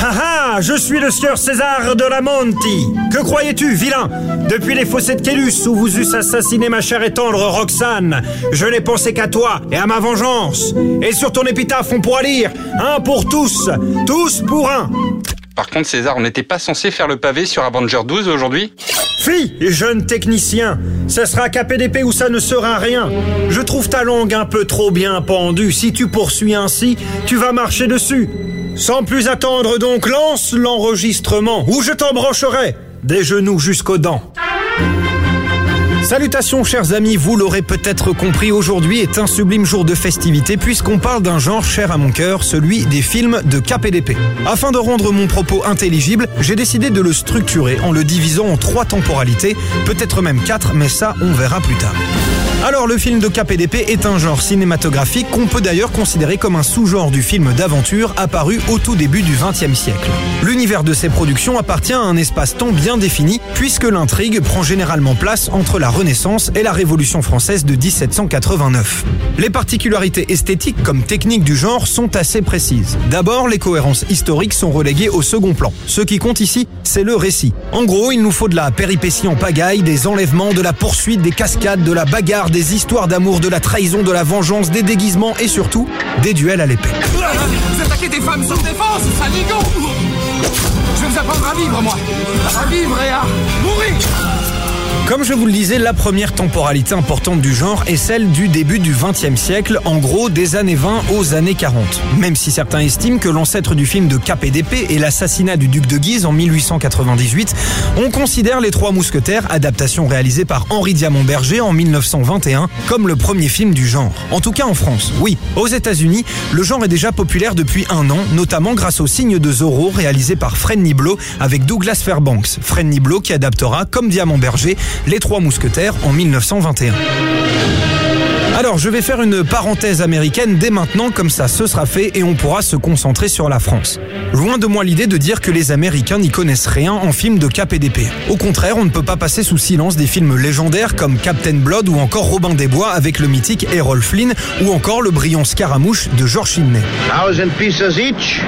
Ah ah, je suis le sieur César de la Monti. Que croyais-tu, vilain? Depuis les fossés de Kélus où vous eussent assassiné ma chère et tendre Roxane, je n'ai pensé qu'à toi et à ma vengeance. Et sur ton épitaphe, on pourra lire un pour tous, tous pour un. Par contre, César, on n'était pas censé faire le pavé sur Avenger 12 aujourd'hui? Fille, jeune technicien, ça sera KPDP ou ça ne sera rien. Je trouve ta langue un peu trop bien pendue. Si tu poursuis ainsi, tu vas marcher dessus. Sans plus attendre donc, lance l'enregistrement ou je t'embrancherai des genoux jusqu'aux dents. Salutations chers amis, vous l'aurez peut-être compris, aujourd'hui est un sublime jour de festivité puisqu'on parle d'un genre cher à mon cœur, celui des films de KPDP. Afin de rendre mon propos intelligible, j'ai décidé de le structurer en le divisant en trois temporalités, peut-être même quatre, mais ça on verra plus tard. Alors le film de KPDP est un genre cinématographique qu'on peut d'ailleurs considérer comme un sous-genre du film d'aventure apparu au tout début du XXe siècle. L'univers de ces productions appartient à un espace-temps bien défini puisque l'intrigue prend généralement place entre la Renaissance et la Révolution française de 1789. Les particularités esthétiques comme techniques du genre sont assez précises. D'abord, les cohérences historiques sont reléguées au second plan. Ce qui compte ici, c'est le récit. En gros, il nous faut de la péripétie en pagaille, des enlèvements, de la poursuite, des cascades, de la bagarre, des histoires d'amour, de la trahison, de la vengeance, des déguisements et surtout des duels à l'épée. Vous attaquez des femmes sans défense, saligo Je vais vous apprendre à vivre, moi À vivre et à mourir Comme je vous le disais, la première temporalité importante du genre est celle du début du XXe siècle, en gros des années 20 aux années 40. Même si certains estiment que l'ancêtre du film de KPDP est l'assassinat du duc de Guise en 1898, on considère Les Trois Mousquetaires, adaptation réalisée par Henri Diamant-Berger en 1921, comme le premier film du genre. En tout cas en France. Oui, aux États-Unis, le genre est déjà populaire depuis un an, notamment grâce au signe de Zorro réalisé par Fred Niblo avec Douglas Fairbanks. Fred Niblo qui adaptera, comme Diamant-Berger, Les Trois Mousquetaires en 1921. Alors, je vais faire une parenthèse américaine dès maintenant, comme ça ce sera fait et on pourra se concentrer sur la France. Loin de moi l'idée de dire que les Américains n'y connaissent rien en films de KPDP. Au contraire, on ne peut pas passer sous silence des films légendaires comme Captain Blood ou encore Robin des Bois avec le mythique Errol Flynn ou encore le brillant Scaramouche de George Sidney. Thousand pieces each.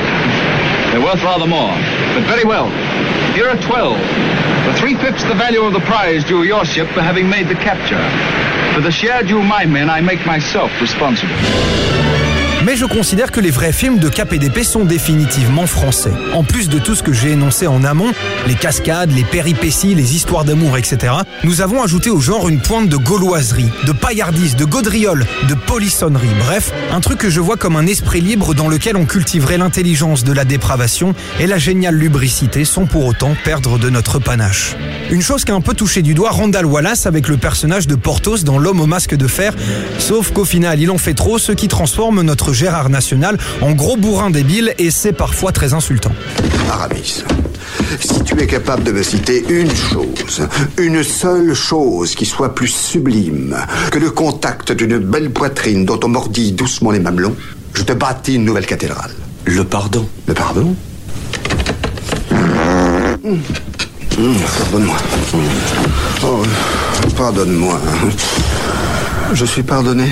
Worth rather more. But very well. 12. For three-fifths the value of the prize due your ship for having made the capture. For the share due my men, I make myself responsible. Mais je considère que les vrais films de KPDP sont définitivement français. En plus de tout ce que j'ai énoncé en amont, les cascades, les péripéties, les histoires d'amour, etc., nous avons ajouté au genre une pointe de gauloiserie, de paillardise, de gaudriole, de polissonnerie. Bref, un truc que je vois comme un esprit libre dans lequel on cultiverait l'intelligence de la dépravation et la géniale lubricité sans pour autant perdre de notre panache. Une chose qui a un peu touché du doigt Randall Wallace avec le personnage de Porthos dans L'homme au masque de fer, sauf qu'au final il en fait trop, ce qui transforme notre Gérard National en gros bourrin débile et c'est parfois très insultant. Aramis, si tu es capable de me citer une chose, une seule chose qui soit plus sublime que le contact d'une belle poitrine dont on mordit doucement les mamelons, je te bâtis une nouvelle cathédrale. Le pardon. Le pardon? Mmh, Pardonne-moi. Oh, pardonne-moi. Je suis pardonné.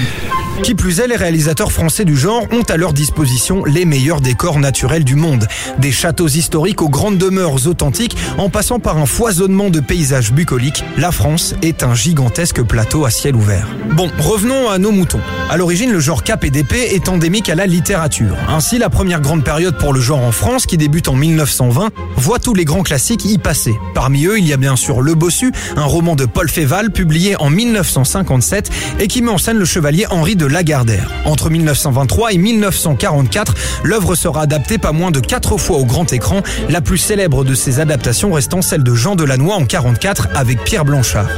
Qui plus est, les réalisateurs français du genre ont à leur disposition les meilleurs décors naturels du monde. Des châteaux historiques aux grandes demeures authentiques, en passant par un foisonnement de paysages bucoliques, la France est un gigantesque plateau à ciel ouvert. Bon, revenons à nos moutons. À l'origine, le genre KPDP est endémique à la littérature. Ainsi, la première grande période pour le genre en France, qui débute en 1920, voit tous les grands classiques y passer. Parmi eux, il y a bien sûr Le Bossu, un roman de Paul Féval publié en 1957 et qui met en scène le chevalier Henri de Lagardère. Entre 1923 et 1944, l'œuvre sera adaptée pas moins de quatre fois au grand écran, la plus célèbre de ces adaptations restant celle de Jean Delannoy en 44 avec Pierre Blanchard.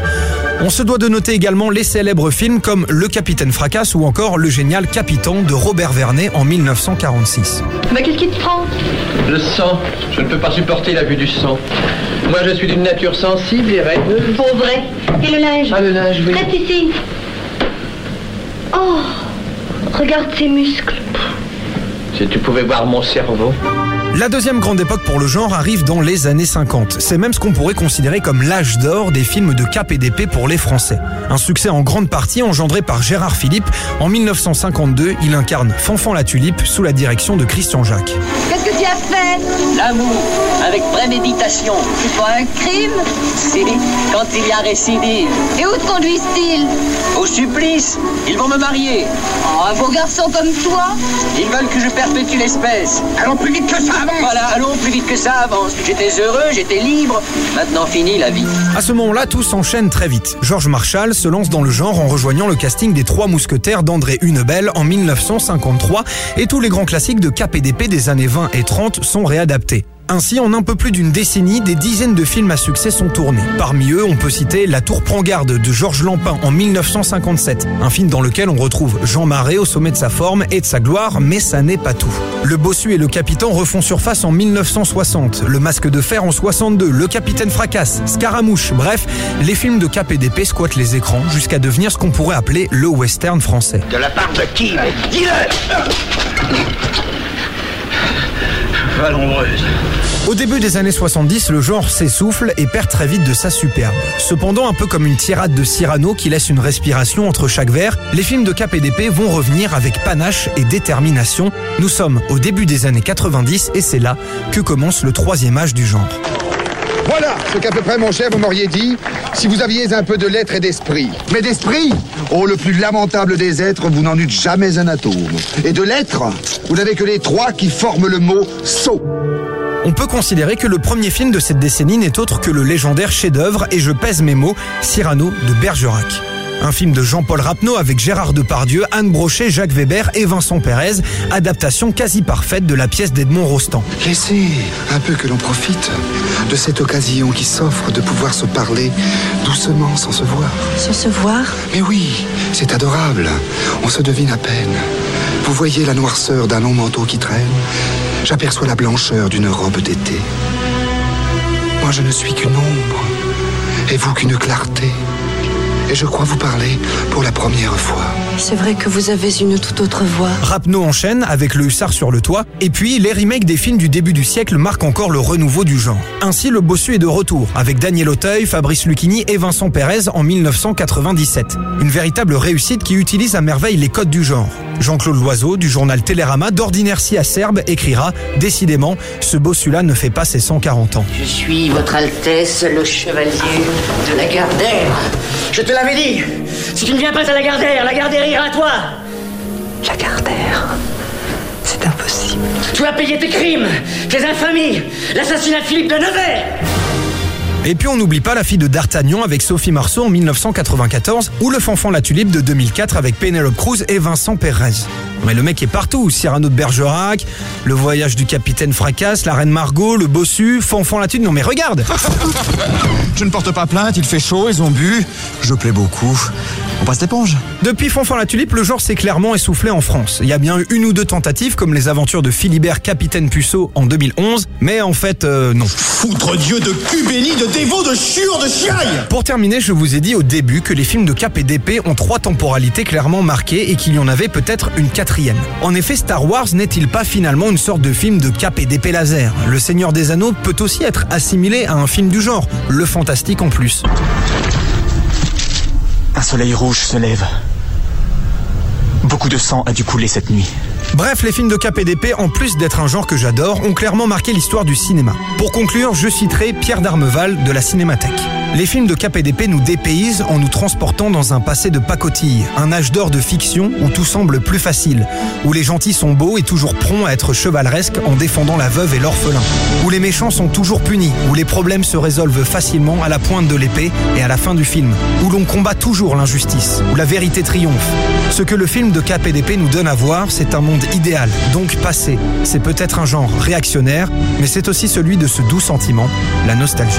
On se doit de noter également les célèbres films comme Le Capitaine Fracasse ou encore Le Génial Capitan de Robert Vernet en 1946. Mais qu'est-ce qui te prend? Le sang. Je ne peux pas supporter la vue du sang. Moi, je suis d'une nature sensible et rêveuse. Pour vrai. Et le linge? Ah, le linge, oui. Reste ici. Oh Regarde ces muscles. Si tu pouvais voir mon cerveau. La deuxième grande époque pour le genre arrive dans les années 50. C'est même ce qu'on pourrait considérer comme l'âge d'or des films de cap et d'épée pour les Français. Un succès en grande partie engendré par Gérard Philippe. En 1952, il incarne Fanfan la Tulipe sous la direction de Christian Jacques. Qu'est-ce que tu as fait? L'amour, avec préméditation. C'est pas un crime? Si, quand il y a récidive. Et où te conduisent-ils? Au supplice, ils vont me marier. Oh, un beau garçon comme toi? Ils veulent que je perpétue l'espèce. Allons plus vite que ça, Voilà, allons plus vite que ça avance. J'étais heureux, j'étais libre. Maintenant fini la vie. À ce moment-là, tout s'enchaîne très vite. Georges Marshall se lance dans le genre en rejoignant le casting des Trois Mousquetaires d'André Hunebelle en 1953 et tous les grands classiques de d'épée des années 20 et 30 sont réadaptés. Ainsi, en un peu plus d'une décennie, des dizaines de films à succès sont tournés. Parmi eux, on peut citer La Tour prend garde de Georges Lampin en 1957, un film dans lequel on retrouve Jean Marais au sommet de sa forme et de sa gloire, mais ça n'est pas tout. Le Bossu et le Capitaine refont surface en 1960, Le Masque de Fer en 62, Le Capitaine Fracasse, Scaramouche, bref, les films de cap et d'épée squattent les écrans jusqu'à devenir ce qu'on pourrait appeler le western français. De la part de qui? Dis-le Au début des années 70, le genre s'essouffle et perd très vite de sa superbe. Cependant, un peu comme une tirade de Cyrano qui laisse une respiration entre chaque vers, les films de cap et d'épée vont revenir avec panache et détermination. Nous sommes au début des années 90 et c'est là que commence le troisième âge du genre. Voilà ce qu'à peu près, mon cher, vous m'auriez dit si vous aviez un peu de lettres et d'esprit. Mais d'esprit Oh, le plus lamentable des êtres, vous n'en eûtes jamais un atome. Et de lettres, vous n'avez que les trois qui forment le mot sot. On peut considérer que le premier film de cette décennie n'est autre que le légendaire chef-d'œuvre, et je pèse mes mots, Cyrano de Bergerac. Un film de Jean-Paul Rapneau avec Gérard Depardieu, Anne Brochet, Jacques Weber et Vincent Pérez, adaptation quasi parfaite de la pièce d'Edmond Rostand. Laissez un peu que l'on profite de cette occasion qui s'offre de pouvoir se parler doucement sans se voir. Sans se voir Mais oui, c'est adorable. On se devine à peine. Vous voyez la noirceur d'un long manteau qui traîne J'aperçois la blancheur d'une robe d'été. Moi, je ne suis qu'une ombre, et vous qu'une clarté. Et je crois vous parler pour la première fois. C'est vrai que vous avez une toute autre voix. Rapneau enchaîne avec le hussard sur le toit, et puis les remakes des films du début du siècle marquent encore le renouveau du genre. Ainsi, le bossu est de retour, avec Daniel Auteuil, Fabrice Lucchini et Vincent Pérez en 1997. Une véritable réussite qui utilise à merveille les codes du genre. Jean-Claude Loiseau, du journal Télérama, d'ordinaire si acerbe, écrira « Décidément, ce bossu-là ne fait pas ses 140 ans ». Je suis votre Altesse, le chevalier de la Gardère. Je te l'avais dit. Si tu ne viens pas à la Gardère, la Gardère ira à toi. La Gardère C'est impossible. Tu as payé tes crimes, tes infamies, l'assassinat de Philippe de Nevers Et puis on n'oublie pas la fille de D'Artagnan avec Sophie Marceau en 1994 ou le fanfan La Tulipe de 2004 avec Penelope Cruz et Vincent Perez. Mais le mec est partout, Cyrano de Bergerac, le voyage du capitaine Fracasse, la reine Margot, le bossu, fanfan La Tulipe, non mais regarde Je ne porte pas plainte, il fait chaud, ils ont bu, je plais beaucoup. On passe l'éponge. Depuis Fanfan la Tulipe, le genre s'est clairement essoufflé en France. Il y a bien eu une ou deux tentatives, comme les aventures de Philibert Capitaine Puceau en 2011, mais en fait, euh, non. Foutre Dieu de cul béni, de dévot, de chiure, de chiaille Pour terminer, je vous ai dit au début que les films de cap et d'épée ont trois temporalités clairement marquées et qu'il y en avait peut-être une quatrième. En effet, Star Wars n'est-il pas finalement une sorte de film de cap et d'épée laser? Le Seigneur des Anneaux peut aussi être assimilé à un film du genre, le fantastique en plus. Un soleil rouge se lève. Beaucoup de sang a dû couler cette nuit. Bref, les films de d'épée, en plus d'être un genre que j'adore, ont clairement marqué l'histoire du cinéma. Pour conclure, je citerai Pierre Darmeval de la Cinémathèque. Les films de KPDP nous dépaysent en nous transportant dans un passé de pacotille, un âge d'or de fiction où tout semble plus facile, où les gentils sont beaux et toujours prompts à être chevaleresques en défendant la veuve et l'orphelin, où les méchants sont toujours punis, où les problèmes se résolvent facilement à la pointe de l'épée et à la fin du film, où l'on combat toujours l'injustice, où la vérité triomphe. Ce que le film de KPDP nous donne à voir, c'est un monde idéal, donc passé. C'est peut-être un genre réactionnaire, mais c'est aussi celui de ce doux sentiment, la nostalgie.